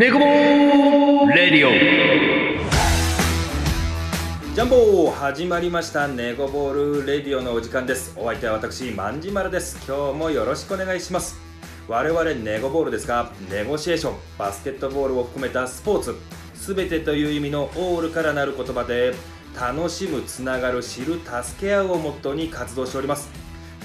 ネコボレディオジャンボ始まりました。ネゴボールレディオのお時間です。お相手は私まんじまるです。今日もよろしくお願いします。我々ネゴボールですがネゴシエーションバスケットボールを含めたスポーツすべてという意味のオールからなる言葉で楽しむつながる知る助け合うをモットーに活動しております。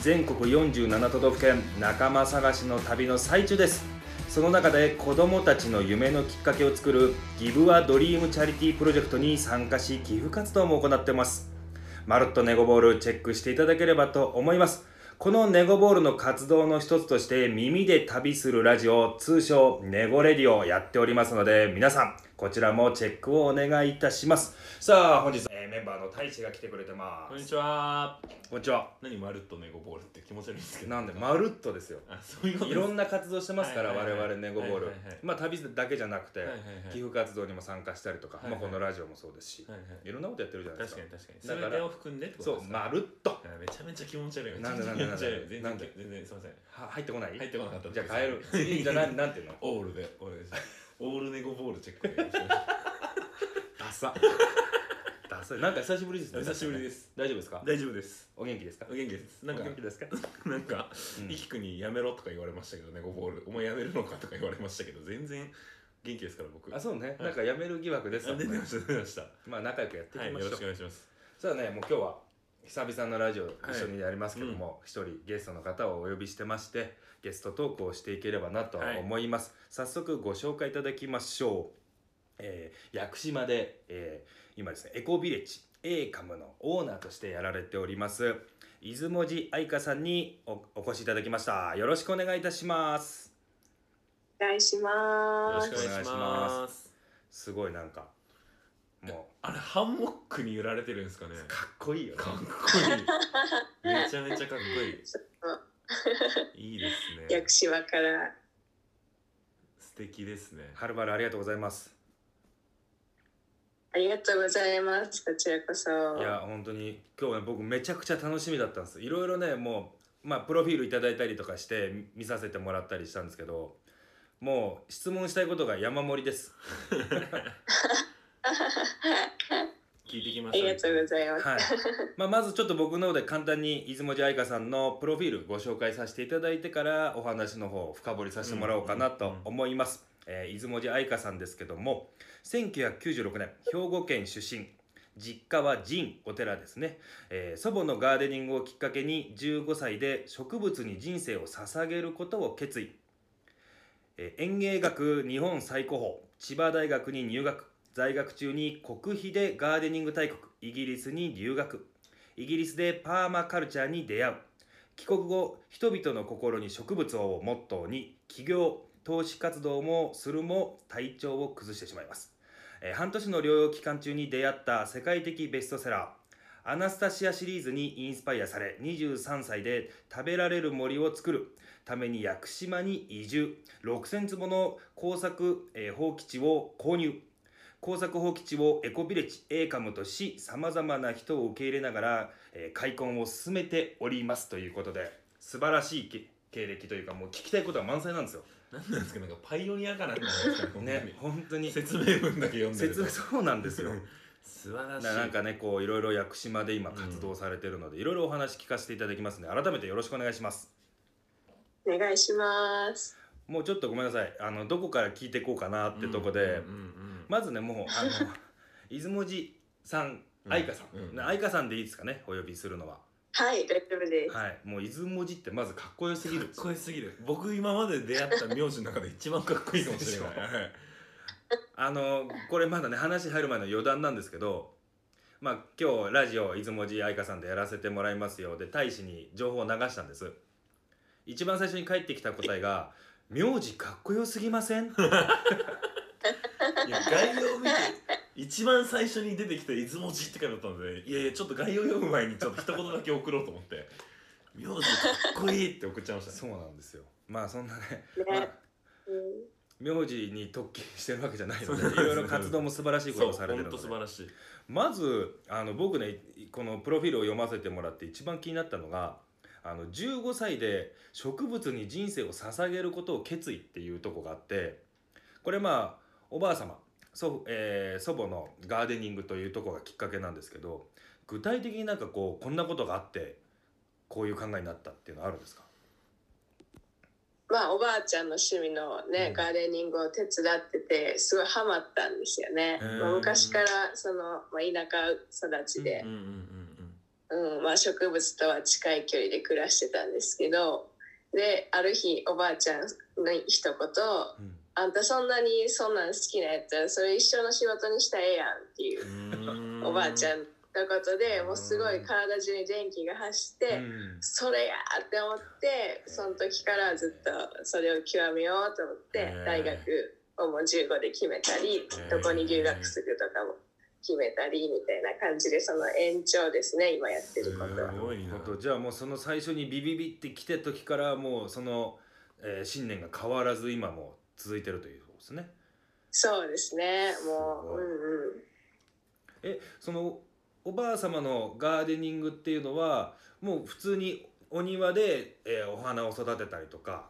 全国47都道府県仲間探しの旅の最中です。その中で子どもたちの夢のきっかけを作るギブアドリームチャリティープロジェクトに参加し寄付活動も行ってます。まるっとネゴボールチェックしていただければと思います。このネゴボールの活動の一つとして耳で旅するラジオ通称ネゴレディオをやっておりますので皆さんこちらもチェックをお願いいたします。さあ本日、メンバーの大使が来てくれてますこんにちは。こんにちは何まるっとネゴボールって気持ち悪いんですけど。なんでまるっとですよあ、そういうこといろんな。な活動してますから、はいはいはい我々ネゴボール、はいはいはいまあ旅だけじゃなくて、はいはいはい寄付活動にも参加したりとか、はいはいまあ、このラジオもそうですし、はいはいいろんなことやってるじゃないですか確かに確かに。だからを含んでってことですか。そうまるっとあめちゃめちゃ気持ち悪い。なんでなんでなんで全なんで？然全然すみません。は入ってこない？入ってこなかった。じゃあ変える次 じゃあなんなんていうの？オールでお願いします。オールネゴボールチェックでお願いします。ダサダサいなんか久しぶりですねお久しぶりです。大丈夫ですか？大丈夫です。お元気ですか？お元気です。なんかお元気ですか？なんかうん。イキくにやめろとか言われましたけどネゴボール。お前やめるのかとか言われましたけど全然元気ですから僕。あそうね、はい。なんかやめる疑惑ですあ出てました出てました。まあ仲良くやっていはいよろしきましょう、くお願いします。さあねもう今日は久々のラジオ一緒にやりますけども一、人ゲストの方をお呼びしてましてゲストトークをしていければなとはい。思います、早速ご紹介いただきましょう、えー屋久島で、えー今ですねエコビレッジ A カムのオーナーとしてやられております出雲寺愛香さんにおお越しいただきました。よろしくお願いいたします。お願いしよます。ろしくお願いします。すごいなんかもあれハンモックに揺られてるんですかね。うかっこいいよね。かっこいい。めちゃめちゃかっこいい。いいですね。屋久島から。素敵ですね。はるばるありがとうございますありがとうございます。こちらこそ。いや本当に今日ね僕めちゃくちゃ楽しみだったんですいろいろねもうまあプロフィールいただいたりとかして見見させてもらったりしたんですけどもう質問したいことが山盛りです聞いてきましたありがとうございます。はい、まあ、まずちょっと僕の方で簡単に出雲寺愛香さんのプロフィールご紹介させていただいてからお話の方を深掘りさせてもらおうかなと思います、えー出雲寺愛香さんですけども1996年兵庫県出身。実家は神お寺ですね、えー祖母のガーデニングをきっかけに15歳で植物に人生を捧げることを決意。えー園芸学日本最高峰千葉大学に入学。在学中に国費でガーデニング大国イギリスに留学。イギリスでパーマカルチャーに出会う。帰国後人々の心に植物をモットーに起業。投資活動もするも体調を崩してしまいます、えー半年の療養期間中に出会った世界的ベストセラーアナスタシアシリーズにインスパイアされ23歳で食べられる森を作る。ために屋久島に移住。6000坪の工作、えー放棄地を購入。工作放棄地をエコビレッジ A カムとしさまざまな人を受け入れながら、えー開墾を進めておりますということで素晴らしい経歴というかもう聞きたいことは満載なんですよ。何なんですかなんかパイオニアかなんかなんですかね本当に。説明文だけ読んでるそうなんですよ。素晴らしい。ななんかねこういろいろ屋久島で今活動されてるので、いろいろお話聞かせていただきますので改めてよろしくお願いします。お願いします。もうちょっとごめんなさい。あのどこから聞いていこうかなってとこで、うんうんうんまずねもうあの出雲寺さんうん。愛花さん、うんね愛花さんでいいですかねお呼びするのははい、大丈夫です。はいもう出雲寺ってまずかっこよすぎる。かっこよすぎる。僕今まで出会った名字の中で一番かっこいいかもしれない。あのこれまだね話入る前の余談なんですけどまあ今日ラジオ出雲寺愛花さんでやらせてもらいますよで大使に情報を流したんです。一番最初に返ってきた答えが「名字かっこよすぎません?」いや概要一番最初に出てきた出雲寺って書いてあったのでいやいやちょっと概要読む前にちょっと一言だけ送ろうと思って名字かっこいいって送っちゃいましたそうなんですよ。まあそんなね、ね。まあ、うん。名字に特記してるわけじゃないのでいろいろ活動も素晴らしいことをされてる本当ので素晴らしい。まずあの僕ねこのプロフィールを読ませてもらって一番気になったのがあの15歳で植物に人生を捧げることを決意っていうとこがあってこれまあおばあ様祖,、えー祖母のガーデニングというところがきっかけなんですけど具体的になんかこうこんなことがあってこういう考えになったっていうのはあるんですか？まあおばあちゃんの趣味のね、うん。ガーデニングを手伝っててすごいハマったんですよね、まあ、昔からその、まあ、田舎育ちで植物とは近い距離で暮らしてたんですけどである日おばあちゃんの一言うん「あんたそんなにそんなん好きなやったらそれ一緒の仕事にしたらええやん」っていうおばあちゃんのことでもうすごい体中に電気が走って。うんそれや!って思ってその時からずっとそれを極めようと思って大学をもう15で決めたりーどこに留学するとかも決めたりみたいな感じでその延長ですね今やってることは。す。ごいな。ことじゃあもうその最初にビビビって来て時からもうその、えー信念が変わらず今も続いてるということですね。そうですね。もううんうん。えそのおばあ様のガーデニングっていうのはもう普通にお庭で、えーお花を育てたりとか。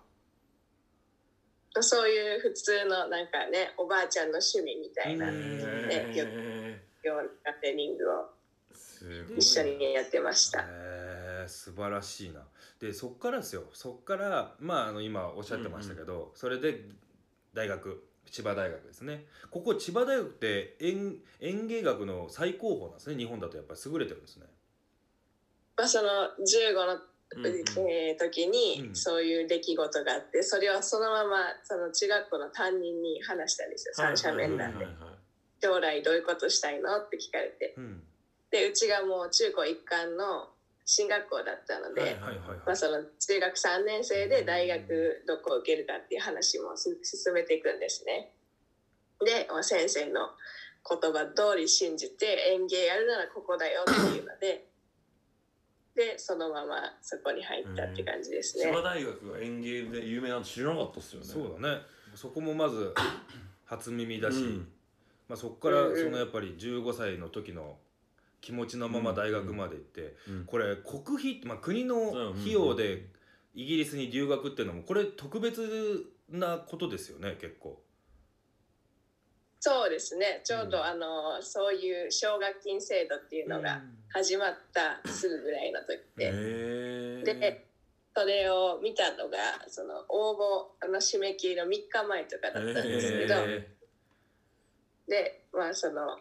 そういう普通のなんかねおばあちゃんの趣味みたいなうん。ねよへよガーデニングを一緒にやってました。素晴らしいな。でそっからですよ。そっからまああの今おっしゃってましたけど、それで大学千葉大学ですね。ここ千葉大学って園園芸学の最高峰なんですね。日本だとやっぱり優れてるんですね。まあ、その15のえー時にうん。そういう出来事があってそれをそのままその中学校の担任に話したんですよ三者面談で。将来どういうことしたいの？って聞かれて。うん、でうちがもう中高一貫の進学校だったので、中学3年生で大学どこを受けるかっていう話もす進めていくんですね。で、まあ、先生の言葉通り信じて園芸やるならここだよっていうのででそのままそこに入ったって感じですね。千葉。大学が園芸で有名なの知らなかったっすよね。そうだね。そこもまず初耳だし、うん。まあ、そこからそのやっぱり15歳の時の気持ちのまま大学まで行って、うん。これ国費、まあ、国の費用でイギリスに留学っていうのもこれ特別なことですよね結構。そうですね。ちょうど、うん。あのそういう奨学金制度っていうのが始まったすぐぐらいの時で。へー。でそれを見たのがその応募の締め切りの3日前とかだったんですけど、へでまあその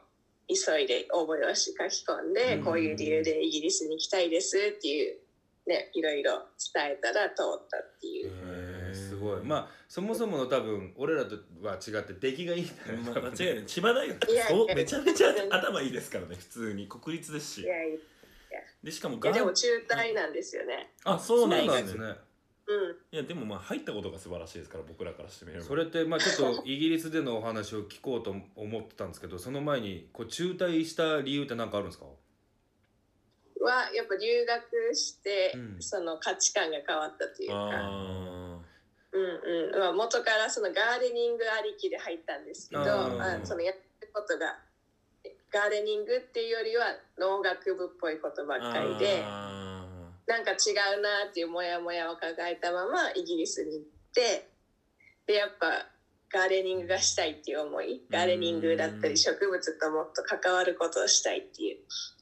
急いで応募用紙書き込んで、うん。こういう理由でイギリスに行きたいですっていうねいろいろ伝えたら通ったっていう、すごい。まあそもそもの多分俺らとは違って出来がいいんだよ。ねま間違いない。千葉大学いやそうめちゃめちゃ頭いいですからね普通に。国立ですし。いやいでしかもやでもン中退なんですよね。あそうなんですねいやでもまあ入ったことが素晴らしいですから僕らからしてみれば。それってまあちょっと イギリスでのお話を聞こうと思ってたんですけどその前にこう中退した理由って何かあるんですか？はやっぱ留学して、うん。その価値観が変わったというか。あうんうん。まあ、元からそのガーデニングありきで入ったんですけどまあ、そのやってることがガーデニングっていうよりは農学部っぽいことばっかりであなんか違うなっていうモヤモヤを抱えたままイギリスに行ってでやっぱガーデニングがしたいっていう思いガーデニングだったり植物ともっと関わることをしたいっていう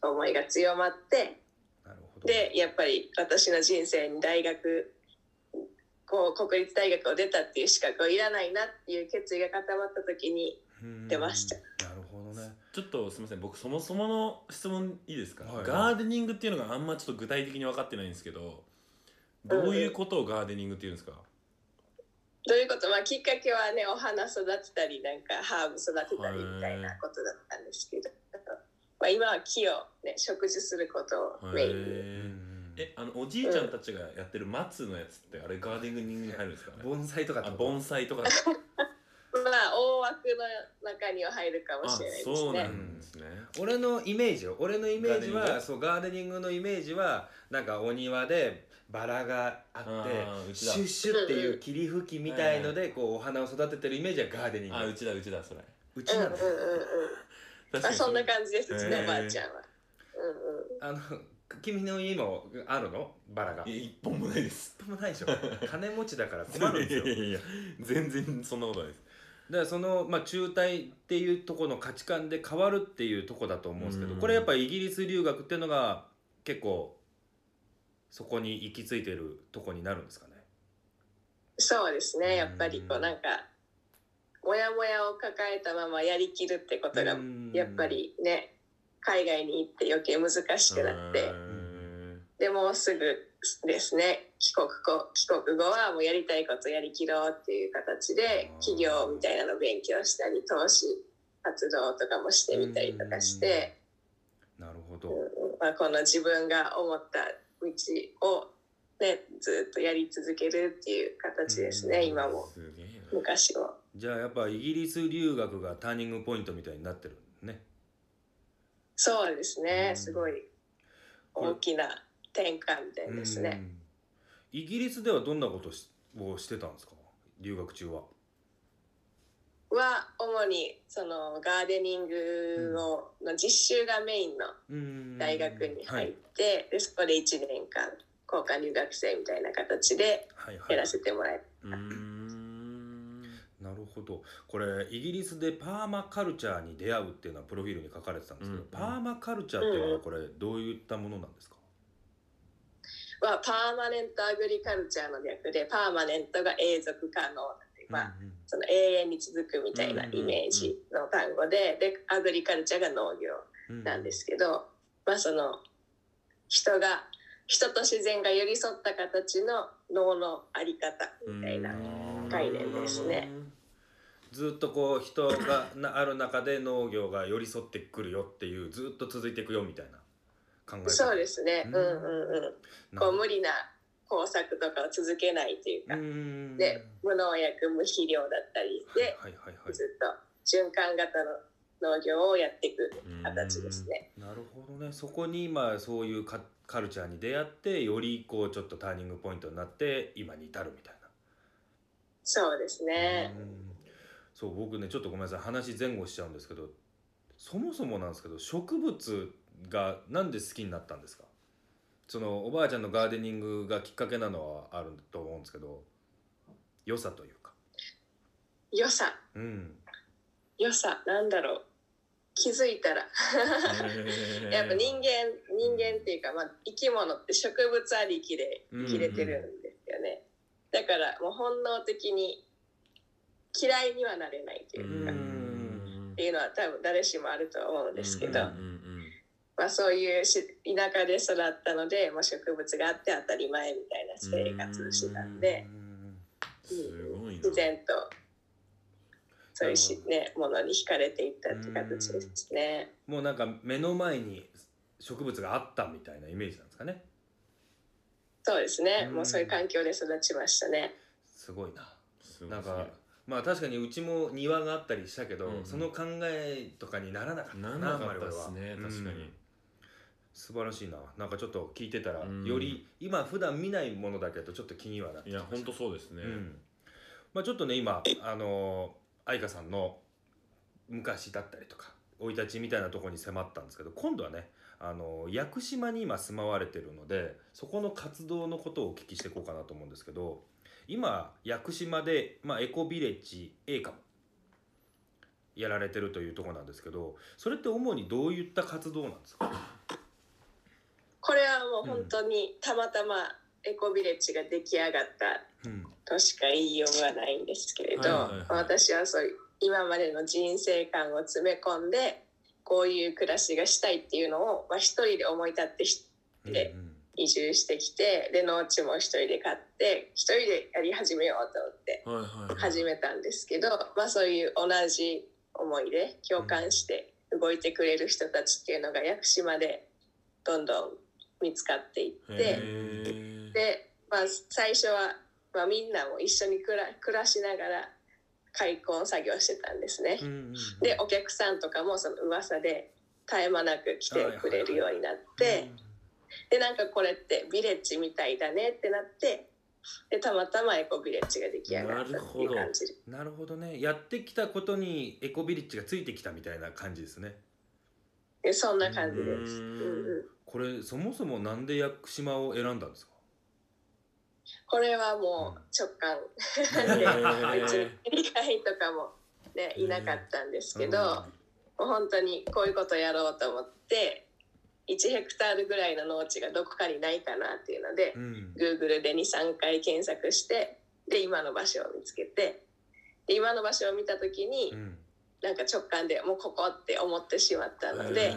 思いが強まってでやっぱり私の人生に大学こう国立大学を出たっていう資格はいらないなっていう決意が固まった時にうん出ました。なるほどねちょっとすみません。僕そもそもの質問いいですか、はいガーデニングっていうのがあんまちょっと具体的に分かってないんですけどどういうことをガーデニングっていうんですか、どういうこと？まあきっかけはねお花育てたりなんかハーブ育てたりみたいなことだったんですけど、まあ、今は木を、ね、植樹することをメインに。えあのおじいちゃんたちがやってる松のやつってあれガーデニングに入るんですか？ね盆栽とか盆栽とかまあ大枠の中には入るかもあしれないですそうなね。んですね、俺のイメージよ。俺のイメージはそうガーデニングのイメージはなんかお庭でバラがあってシュッシュッっていう霧吹きみたいのでこうお花を育ててるイメージはガーデニング。あうちだうちだそれ。うちなのうんうんうんうん。確あそんなじ感じですへー。ね、おばあちゃんは。うんうん。あの君の家もあるの？バラが。一一本もないです。本もないでしょ。金持ちだから困るんですよ。いやいやいや全然そんなことないですからその、まあ、中退っていうところの価値観で変わるっていうとこだと思うんですけどうん。これやっぱりイギリス留学っていうのが結構そこに行き着いてるとこになるんですかね？そうですね。やっぱりこううんなんかモヤモヤを抱えたままやりきるってことがうん。やっぱりね海外に行って余計難しくなってうん。でもうすぐですね。帰国後帰国後はもうやりたいことやりきろうっていう形で企業みたいなの勉強したり投資活動とかもしてみたりとかして、なるほど。うんまあ、この自分が思った道を、ね、ずっとやり続けるっていう形ですね、うん。今も。昔も。じゃあやっぱイギリス留学がターニングポイントみたいになってるね。そうですうん。ねすごい大きな転換点ですね。うんイギリスではどんなことしをしてたんですか？留学中は。は主にそのガーデニングをの実習がメインのうん大学に入っはい。て、でそこで1年間交換留学生みたいな形ではいはい。やらせてもらえうーん。なるほど。これイギリスでパーマカルチャーに出会うっていうのはプロフィールに書かれてたんですけど、うん。パーマカルチャーっていうのはこれどういったものなんですか、はパーマネントアグリカルチャーの略でパーマネントが永続可能で、まあ、うんうん。その永遠に続くみたいなイメージの単語ででアグリカルチャーが農業うんなんですけど、まあその人が人と自然が寄り添った形の脳のあり方みたいな概念ですね。ずっとこう人がなある中で農業が寄り添ってくるよっていうずっと続いていくよみたいな考え方そうですね。うん。うんうんうん。こう無理な工作とかを続けないというか、うん。で無農薬無肥料だったりで、はいはいはいずっと循環型の農業をやっていく形ですね。なるほどね。そこに今そういうカカルチャーに出会ってよりこうちょっとターニングポイントになって今に至るみたいな。そうですね。うん。そう僕ねちょっとごめんなさい。話前後しちゃうんですけどそもそもなんですけど植物がなんで好きになったんですか？そのおばあちゃんのガーデニングがきっかけなのはあると思うんですけど良さというか。良さ、うん。良さ、なんだろう。気づいたら。やっぱ人間人間っていうか、まあ、生き物って植物ありきで生きれてるんですよね、だからもう本能的に嫌いにはなれないというか、ん。っていうのは多分誰しもあると思うんですけど、うんうんまあ、そういうし田舎で育ったので、まあ、植物があって当たり前みたいな生活をしてたんで、うん。すごいな自然とそういうし、ね、ものに惹かれていったって形ですね。もうなんか目の前に植物があったみたいなイメージなんですかね。そうですね、うん。もうそういう環境で育ちましたね。すごいな。すごいなんかまあ確かにうちも庭があったりしたけど、うんうん。その考えとかにならなかったならなかったあんまり俺は。ですねうん。確かに素晴らしいな。なんかちょっと聞いてたら、うん。より今普段見ないものだけどちょっと気にはなっていや本当そうですね。うん。まあ、ちょっとね今あの愛花さんの昔だったりとか生い立ちみたいなところに迫ったんですけど今度はねあの屋久島に今住まわれてるのでそこの活動のことをお聞きしていこうかなと思うんですけど今屋久島で、まあ、エコビレッジ A かもやられてるというところなんですけどそれって主にどういった活動なんですか、これはもう本当にたまたまエコビレッジが出来上がったうん。としか言いようがないんですけれど、私はそうい。う今までの人生観を詰め込んでこういう暮らしがしたいっていうのを、まあ、一人で思い立ってしでうん移住してきてで農地も一人で買って一人でやり始めようと思って始めたんですけど、まあ、そういう同じ思いで共感して動いてくれる人たちっていうのが屋久島でどんどん見つかっていって。で、まあ、最初は、まあ、みんなも一緒に暮ら暮らしながら開墾作業してたんですね。うん。うんうん。でお客さんとかもその噂で絶え間なく来てくれるようになってでなんかこれってビレッジみたいだねってなってでたまたまエコビレッジが出来上がったっていう感じ。なるほどね。やってきたことにエコビレッジがついてきたみたいな感じですねでそんな感じです。ううん。んうん、これそもそもなんで屋久島を選んだんですか？これはもう直感。でへー別に理解とかもね、いなかったんですけど、もう本当にこういうことやろうと思って1ヘクタールぐらいの農地がどこかにないかなっていうのでう、ん。Google で23回検索してで今の場所を見つけてで今の場所を見た時に、うんなんか直感でもうここって思ってしまったので、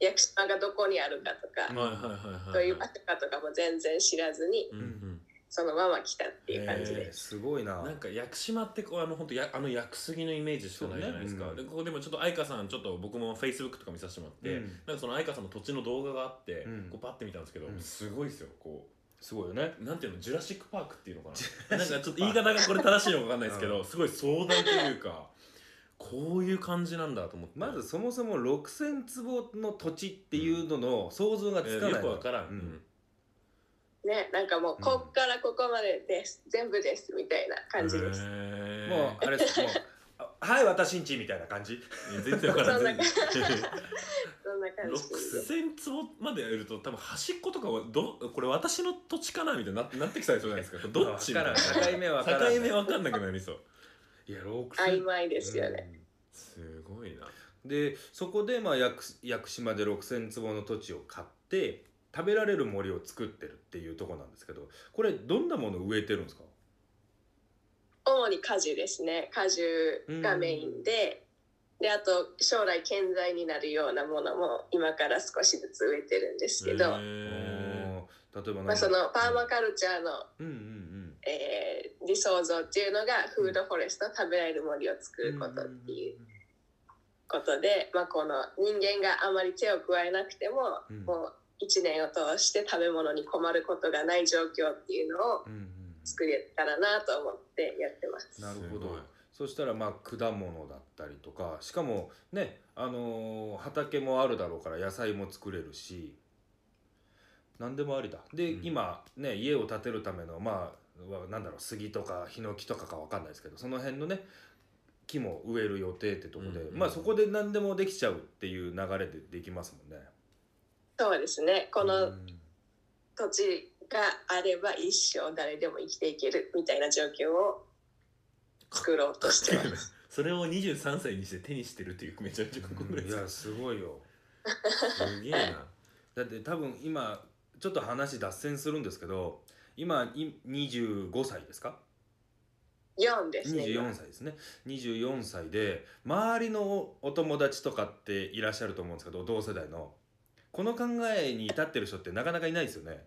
屋久島がどこにあるかとか、はいはいはいはいどういう場所かとかも全然知らずにうんうん。そのまま来たっていう感じえーです。すごいな。なんか屋久島ってこうあの本当やあの屋久杉のイメージしかないじゃないですか、ねうんでここでもちょっと愛花さんちょっと僕もフェイスブックとか見させてもらって、うん。なんかその愛花さんの土地の動画があって、うん。こうパッて見たんですけど、うん。すごいですよこすごいよね。うなんていうのジュラシック・パークっていうのかな。なんかちょっと言い方がこれ正しいのかわかんないですけど、すごい壮大というかこういう感じなんだと思って。まずそもそも6,000坪の土地っていうのの想像がつかないえーよくわからん、うん。ね、なんかもうこっからここまでです、全部ですみたいな感じです。もうあれです。もうあはい私んちみたいな感じ。全然わからな全然そんな感じ。です。6000坪までやると多分端っことかはどこれ私の土地かなみたいにななってきそうじゃないですか。どっちか境目わからん境目わかんなくなりそういや6,000曖昧ですよね。すごいな。でそこでまあ屋久島で6,000坪の土地を買って食べられる森を作ってるっていうところなんですけどこれどんなものを植えてるんですか？主に果樹ですね。果樹がメインで、であと将来建材になるようなものも今から少しずつ植えてるんですけど、例えばまあ、そのパーマカルチャーの、うんうんえー理想像っていうのがフードフォレスト食べられる森を作うんることっていうことで、まあ、この人間があまり手を加えなくても、うん。もう1年を通して食べ物に困ることがない状況っていうのを作れたらなと思ってやってます。なるほど。そしたらまあ果物だったりとかしかもねあのー畑もあるだろうから野菜も作れるし何でもありだ。で、うん。今ね家を建てるためのまあわなんだろう杉とかヒノキとかかわかんないですけどその辺のね木も植える予定ってとこで、うんうんまあそこで何でもできちゃうっていう流れでできますもんね。そうですねこうのん土地があれば一生誰でも生きていけるみたいな状況を作ろうとしてます。それを23歳にして手にしてるっていうめちゃめちゃかっこいいですいやすごいよ。すげえなだって多分今ちょっと話脱線するんですけど今い25歳ですか？4ですね。24歳ですね。24歳で周りのお友達とかっていらっしゃると思うんですけど同世代の。この考えに至ってる人ってなかなかいないですよね。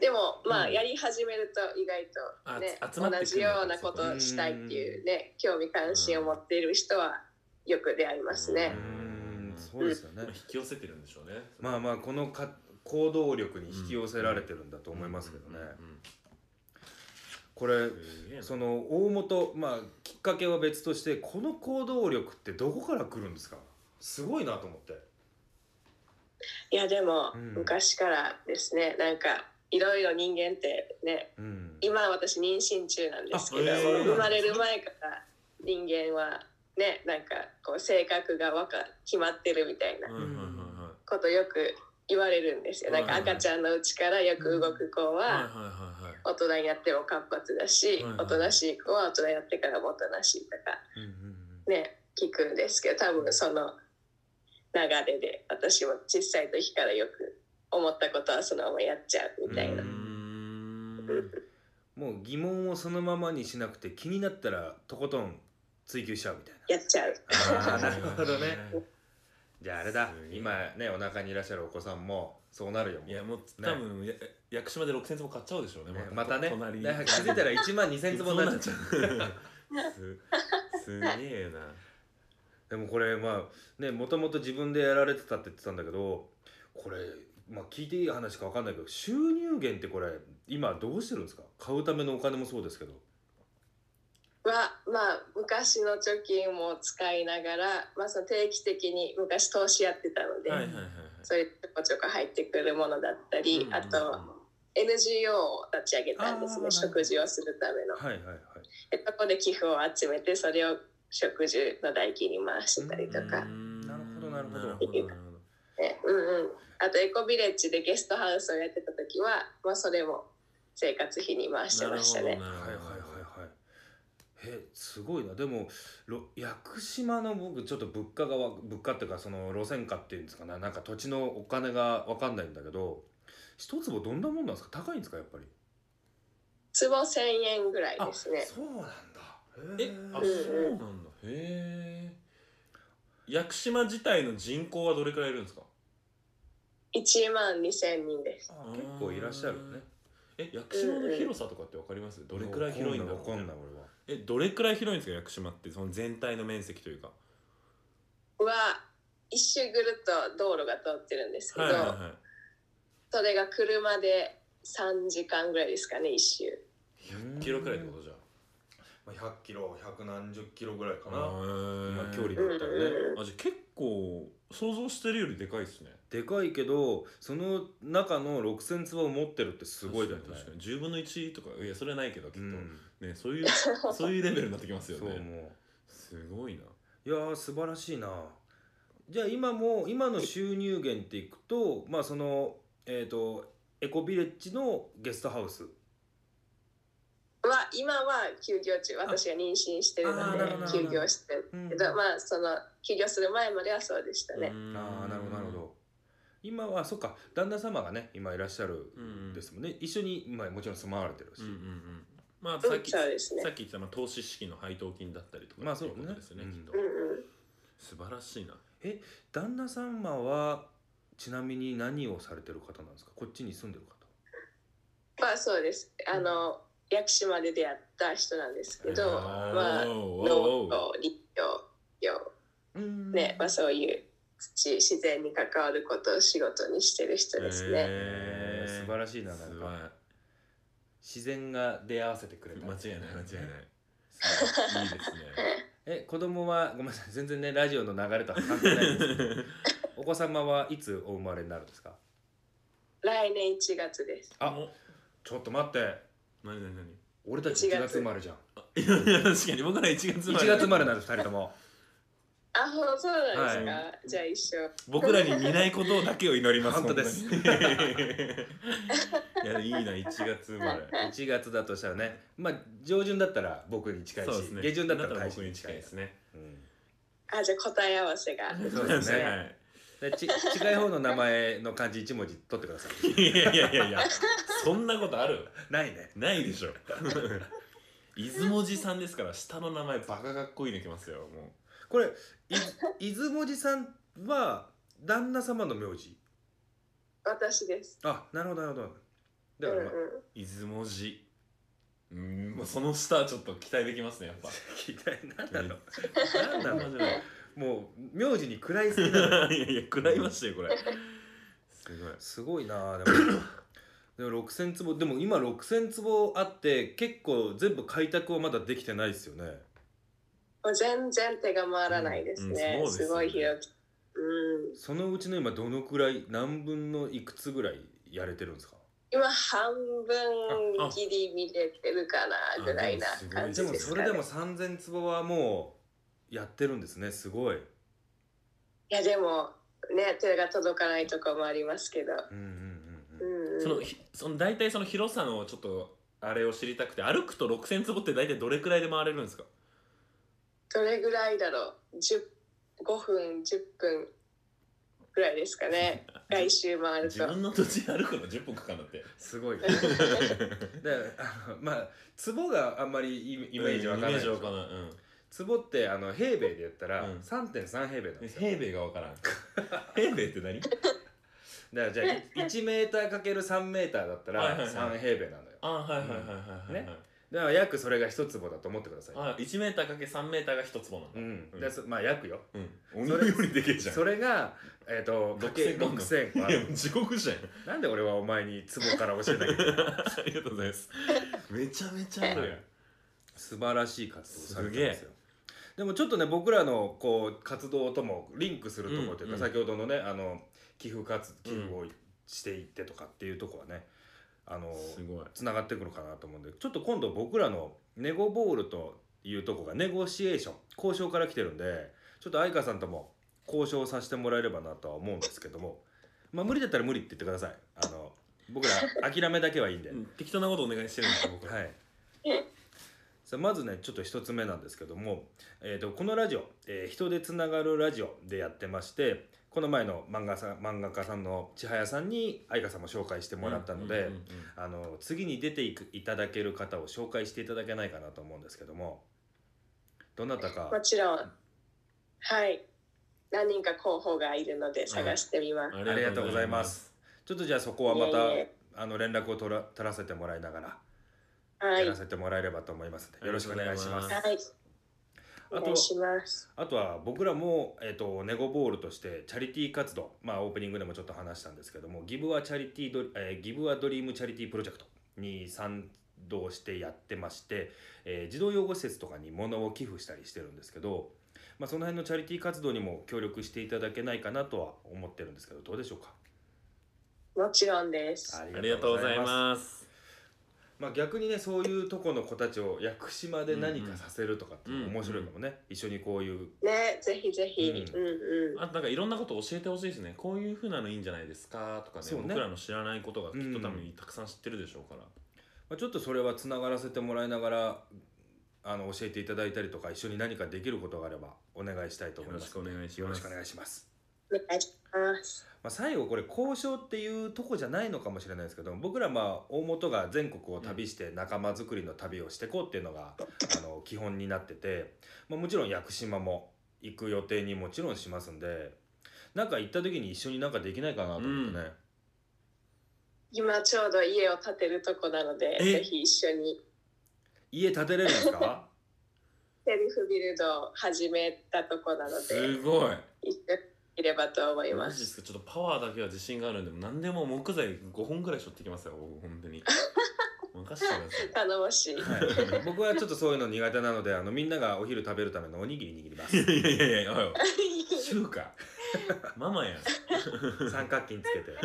でもまうん。あやり始めると意外とね、あ集まってくる同じようなことをしたいっていうね興味関心を持っている人はよく出会いますね。う。ん。そうですよね。まあ引き寄せてるんでしょうね。まあまあこのか行動力に引き寄せられてるんだと思いますけどね。これその大元まあきっかけは別としてこの行動力ってどこから来るんですか？すごいなと思って。いやでもうん。昔からですねなんかいろいろ人間ってねうん。今私妊娠中なんですけど、あへー。生まれる前から人間はねなんかこう性格がわか決まってるみたいなことよく言われるんですよ。なんか赤ちゃんのうちからよく動く子は大人になっても活発だし、おとなしい子は大人になってからもおとなしいとかね聞くんですけど多分その流れで私も小さい時からよく思ったことはそのままやっちゃうみたいな。もう疑問をそのままにしなくて気になったらとことん追求しちゃうみたいな。やっちゃう。なるほどねじゃああれだ。今ねお腹にいらっしゃるお子さんもそうなるよいやもう多分や屋久島で6000坪買っちゃうでしょうねねまた。ね。気づいたら1万2000坪になっちゃう。そうなっちゃう。すすげえな。でもこれまあねもともと自分でやられてたって言ってたんだけどこれまあ聞いていい話か分かんないけど収入源ってこれ今どうしてるんですか？買うためのお金もそうですけどはまあ昔の貯金も使いながら、まあ、その定期的に昔投資やってたので、はいはいはいはい。そういうちょこちょこ入ってくるものだったり、うんあと NGO を立ち上げたんですね食事をするための。はいはいはい。でそこで寄付を集めてそれを食事の代金に回したりとか、なるほどなるほど。ねうんうん、あとエコビレッジでゲストハウスをやってた時は、まあ、それも生活費に回してましたね。なるほどなるほどえすごいな。でもろ屋久島の僕ちょっと物価がわ物価っていうかその路線価っていうんですかね。なんか土地のお金が分かんないんだけど一坪どんなもんなんですか？高いんですかやっぱり？坪1000円ぐらいですね。そうなんだ。えあそうなんだ。へえ屋久島自体の人口はどれくらいいるんですか？1万2000人です。あ結構いらっしゃるねえ屋久島の広さとかってわかります？どれくらい広いんだろう分かんない分かんない俺は。えどれくらい広いんですか屋久島って？その全体の面積というか。は一周ぐるっと道路が通ってるんですけど、はいはいはい。それが車で3時間ぐらいですかね一周。100キロくらいってことじゃまあ100キロ100何十キロぐらいかな。あ今距離うんだったらね。うんあじゃあ結構想像してるよりでかいですねでかいけどその中の6000坪を持ってるってすごいだよね。確かに確かに。10分の1とかいやそれはないけどきっと、うん。ねそういう そういうレベルになってきますよそうねもすごいな。ういやー素晴らしいな。じゃあ今も今の収入源っていくとまあそのえっ、とエコビレッジのゲストハウス。は今は休業中。私が妊娠してるあーので休業してる。けど、まあその休業する前まではそうでしたね、あ今はそっか旦那様がね今いらっしゃるうんですもんね、一緒に今もちろん住まわれてるし、うんうんうん。まあうんさっき、そうですね。さっき言ったまあ投資式の配当金だったりとかまあそうですよね、うんきっと、うんうん。素晴らしいな。旦那様はちなみに何をされてる方なんですか？こっちに住んでる方。まあそうです。あの屋久島で出会った人なんですけど、まあ農業林業。ね、まあ、そういう土自然に関わることを仕事にしてる人ですね。えー。素晴らしいななんすか自然が出会わせてくれた。ごい間違いない間違いない。い。いいですね。え子供はごめんなさい全然ねラジオの流れとは関係ないんですけど お子様はいつお生まれになるんですか？来年1月です。あお。ちょっと待って。何何何？俺たち1月生まれじゃん。いや確かに僕ら1月生ま1れ月生まれなんです2人ともあ、そうなんですか？はじゃあ一緒。僕らに似ないことだけを祈ります本当です。本当に。いやいいな1月生まれ。1月だとしたらね。まあ上旬だったら僕に近いし、そうですね。下旬だったら大僕に近いですね。あ、じゃあ答え合わせが。そうですね。はい。でち 近い方の名前の漢字1文字取ってください。いやいやいやいや。そんなことある？ないね。ないでしょ。出雲寺さんですから下の名前バカかっこいいのきますよもこれい出雲寺さんは旦那様の名字？私です。あなるほどなるほど。うんだから、うんまあ、う出雲寺。うんもうその下ちょっと期待できますねやっぱ。聞いたい何なの何何なのじゃない。もう名字に食らいすぎなの いやいや食らいましたよこれ。すごい。すごいなあでも。でも6000坪でも今6000坪あって結構全部開拓はまだできてないですよねもう全然手が回らないですね。うんうんすすごい広く。うん。そのうちの今どのくらい何分のいくつぐらいやれてるんですか？今半分ギリ見れてるかなぐらいな感でじですかね。もそれでも3000坪はもうやってるんですねすごいいやでもね手が届かないとこもありますけど。うんうんうんううんんうん。そのひその大体その広さのちょっとあれを知りたくて歩くと6000坪って大体どれくらいで回れるんですか？どれぐらいだろう？10 5分10分ぐらいですかね。来週回ると。自分の土地歩くの10分かかるんだってすごいね。であのまあ坪があんまりイイメージわかんないでしょイメージわかんない。うん。坪ってあの平米で言ったらうん。3.3平米なんですよ、平米がわからん。平米って何？だからじゃあ1メーターかける3メーターだったらはいはいはい。3平米なのよ。あはいはいはいはいはい、ねだから約それが1坪だと思ってください。あ1メーターかけ3メーターが1坪なんだ。うん、でそまあ約よ。うん。鬼よりでけえじゃん。それがえっ、とかけ6000 6000いやもう地獄じゃん。なんで俺はお前に坪から教えなきゃいけない ありがとうございます。めちゃめちゃあるやん。素晴らしい活動されてますよ。でもちょっとね僕らのこう活動ともリンクするところというか、うん。先ほどのねあの寄付活寄付をしていってとかっていうところはねあのつながってくるかなと思うんでちょっと今度僕らのネゴボールというとこがネゴシエーション交渉から来てるんでちょっと愛花さんとも交渉させてもらえればなとは思うんですけども まあ無理だったら無理って言ってください。あの僕ら諦めだけはいいんで、うん適当なことお願いしてるんだ僕ら。はい。さあまずねちょっと一つ目なんですけども、えー、とこのラジオ、えー人でつながるラジオ」でやってましてこの前の漫画さん漫画家さんの千早さんに愛花さんも紹介してもらったので、次に出ていくいただける方を紹介していただけないかなと思うんですけども。どなたか？もちろん。はい。何人か候補がいるので探してみます、あありがとうございます。ちょっとじゃあそこはまたあの連絡を取ら取らせてもらいながらはい。やらせてもらえればと思いますのでよろしくお願いします。あはい。おあと願いします。あとは僕らも、えー、とネゴボールとしてチャリティー活動、まあ、オープニングでもちょっと話したんですけどもギブアチャリティード、えーギブアドリームチャリティープロジェクトに賛同してやってまして、えー児童養護施設とかに物を寄付したりしてるんですけど、まあ、その辺のチャリティー活動にも協力していただけないかなとは思ってるんですけどどうでしょうか？もちろんです。あありがとうございますまあ、逆にねそういうとこの子たちを屋久島で何かさせるとかって面白いかもね、一緒にこういうねぜひぜひ、ううんん、うん。あとなんかいろんなこと教えてほしいですね。こういうふうなのいいんじゃないですかとかね。ね。僕らの知らないことがきっうんと多分たくさん知ってるでしょうから、まあ、ちょっとそれはつながらせてもらいながらあの教えていただいたりとか一緒に何かできることがあればお願いしたいと思います。よろしくお願いします。よろしくお願いします、お願いします。まあ、最後これ交渉っていうとこじゃないのかもしれないですけど僕らまあ大元が全国を旅して仲間づくりの旅をしていこうっていうのが、あの基本になってて、まあ、もちろん屋久島も行く予定にもちろんしますんでなんか行った時に一緒になんかできないかなと思ってね、今ちょうど家を建てるとこなのでえ？ぜひ一緒に。家建てれるんですか？セルフビルドを始めたとこなのですごい一緒にいればと思いまマジですすか。ちょっとパワーだけは自信があるんで何でも木材5本ぐらい背負ってきますよ僕本当に。任せてください。頼もしい、はい、僕はちょっとそういうの苦手なのであのみんながお昼食べるためのおにぎり握ります。いやいやいやいやおい 中華。ママやん。三角筋つけて。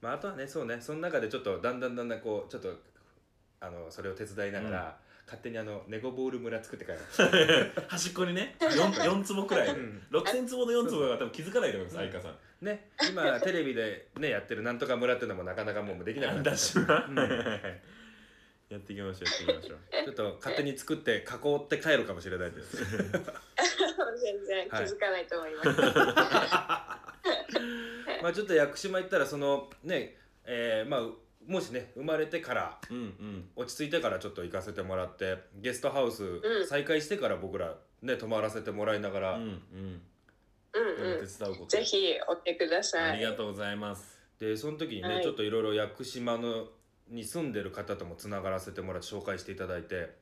まああとはねそうね。その中でちょっとだんだんだんだんこうちょっとあのそれを手伝いながら、勝手にあのネゴボール村作って帰る 端っこにね 4, 4坪くらい。うん。6000坪の4坪が多分気づかないと思います相川さん。ね今テレビでねやってるなんとか村っていうのもなかなかもうできなくなっダッシュがうん。やっていきましょうやっていきましょう。ちょっと勝手に作って加工って帰るかもしれないです。全然気づかないと思います、まあちょっと屋久島行ったらそのねえーまあもしね生まれてからうんうん。落ち着いてからちょっと行かせてもらってゲストハウスん。再開してから僕らね泊まらせてもらいながら、うんうん。うん手うん伝うことぜひおってくださあいりがとうございます。でその時にね、はい。ちょっといろいろ屋久島のに住んでる方ともつながらせてもらって紹介していただいて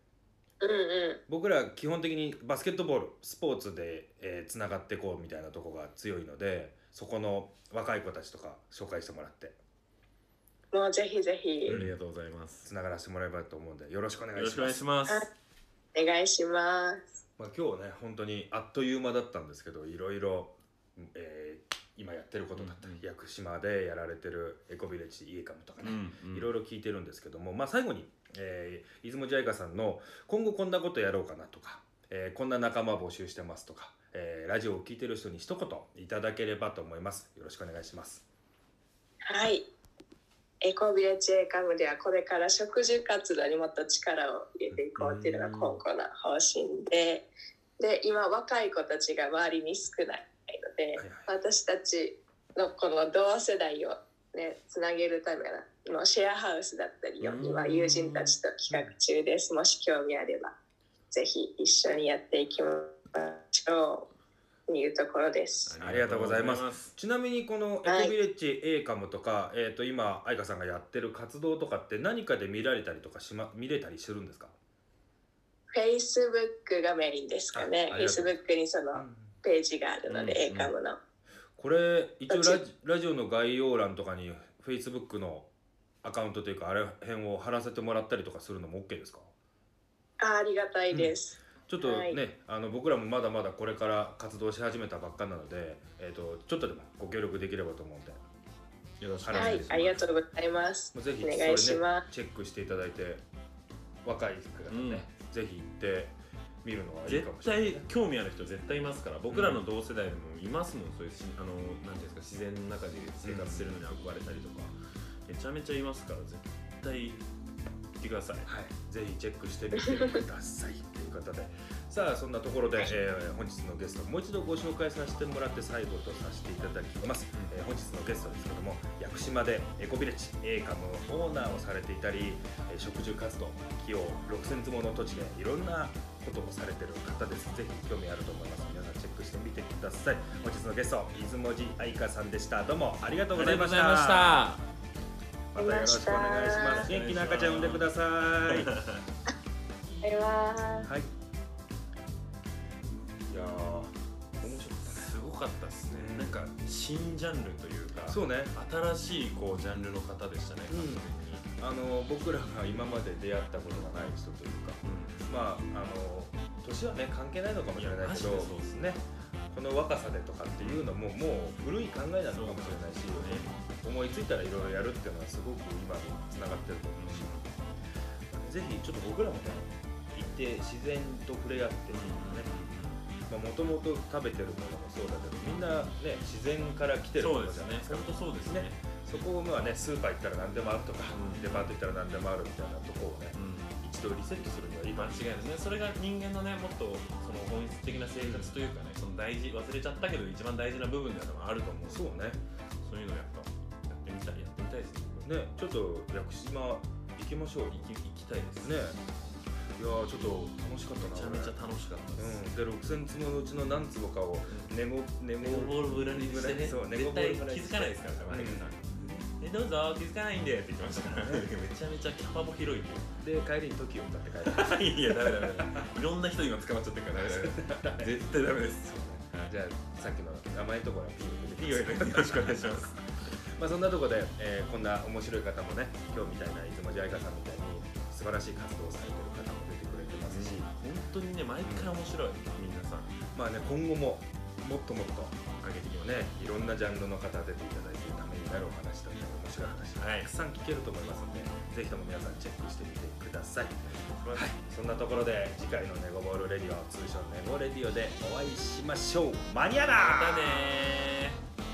うんうん。僕ら基本的にバスケットボールスポーツで、えーつながっていこうみたいなとこが強いのでそこの若い子たちとか紹介してもらってもうぜひぜひ。ありがとうございます。つながらせてもらえばと思うんでよろしくお願よろしくお願いいします。しますはい。お願いします。まあ、今日ね本当にあっという間だったんですけどいろいろ、えー今やってることだったり、うんうん。屋久島でやられてるエコビレッジイエカムとかね、うんいろいろ聞いてるんですけども、まあ、最後に、えー、出雲ジャイカさんの今後こんなことやろうかなとか、えーこんな仲間募集してますとか、えーラジオを聞いてる人に一言いただければと思います。よろしくお願いします。はいエコビレッジエカムではこれから植樹活動にもっと力を入れていこうっていうのが今後の方針でで今若い子たちが周りに少ないので、私たちのこの同世代をねつなげるためのシェアハウスだったりをうん。今友人たちと企画中です。もし興味あればぜひ一緒にやっていきましょう。というところです。ありがとうございます。ちなみにこのエコビレッジエーカムとか、えー、と今愛花さんがやってる活動とかって何かで見られたりとかし、ま、見れたりするんですか、Facebook がメインですかね。あ。ありがとう。Facebook にそのページがあるので、うん A カムの。これ一応ラあジラジオの概要欄とかに Facebook のアカウントというかあれ辺を貼らせてもらったりとかするのも OK ですか？あありがたいです。ちょっとね、はい。あの僕らもまだまだこれから活動し始めたばっかなので、えー、とちょっとでもご協力できればと思うんで。よろしくおははいい、ありがとうございます。もうぜひお願いします。チェックしていただいて若い方ね、ぜひ行ってみるのはいい絶かもしれない、対興味ある人絶対いますから。僕らの同世代でもいますもんそういうしあのなんていうんですか自然の中で生活してるのに憧れたりとか、めちゃめちゃいますから絶対行ってください。はい、ぜひチェックしてみてくださいということで。さあそんなところで、えー本日のゲストもう一度ご紹介させてもらって最後とさせていただきます、えー本日のゲストですけども屋久島でエコビレッジ A カムオーナーをされていたり、えー植樹活動木を6000坪の土地でいろんなことをされてる方です。ぜひ興味あると思います。皆さんチェックしてみてください。本日のゲスト出雲寺愛香さんでした。どうもありがとうございました。あまたよろしくお願いします元気な赤ちゃん産んでくださいはい。いやー、面白かったね。すごかったですね、うんなんか新ジャンルというかそうね。新しいこうジャンルの方でしたねうんあの僕らが今まで出会ったことがない人というか、まああの年はね関係ないのかもしれないけどそうっすね。この若さでとかっていうのももう古い考えなのかもしれないし、思いついたらいろいろやるっていうのはすごく今につながってると思うし、ぜひちょっと僕らもね行って自然と触れ合ってね。まあ、もともと食べてるものもそうだけどみんなね自然から来てるものそうですじゃないですか。そうですね。そこをまあねスーパー行ったら何でもあるとか、うん。デパート行ったら何でもあるみたいなとこをねうん。一度リセットするにはいいか間も違いですね。それが人間のねもっとその本質的な生活というかねその大事忘れちゃったけど一番大事な部分ではあると思う。そうね。そういうのやっぱみたいやってみたいですねね。ちょっと屋久島行きましょう。行き行きたいですね。いやーちょっと楽しかったなめちゃめちゃ楽しかったです、うん、で6000坪のうちの何坪かをネモネモボール村にしてね。そうネ絶対ゴボール村に気づかないですからね、うん。えどうぞ気づかないんでって言ってましたから めちゃめちゃキャパも広いんで。で帰りに TOKIO 歌って帰る。いやダメダメ。ダメいろんな人今捕まっちゃってるからダメダメ絶対ダメです。じゃあさっきの名前ところはピーいいよよろしくお願いしますまあそんなところで、えーこんな面白い方もね今日みたいな出雲寺愛香さんみたいに素晴らしい活動をされてる方も出てくれてますし、本当にね毎回面白いみんなさん。まあね今後ももっともっと上げてきまねねいろんなジャンルの方出ていただいてためになるお話だったり面白い話はい。たくさん聞けると思いますので、ぜひとも皆さんチェックしてみてください。はい、そんなところで次回のネゴボールレディオ通称ネゴレディオでお会いしましょう。マニアだまたねー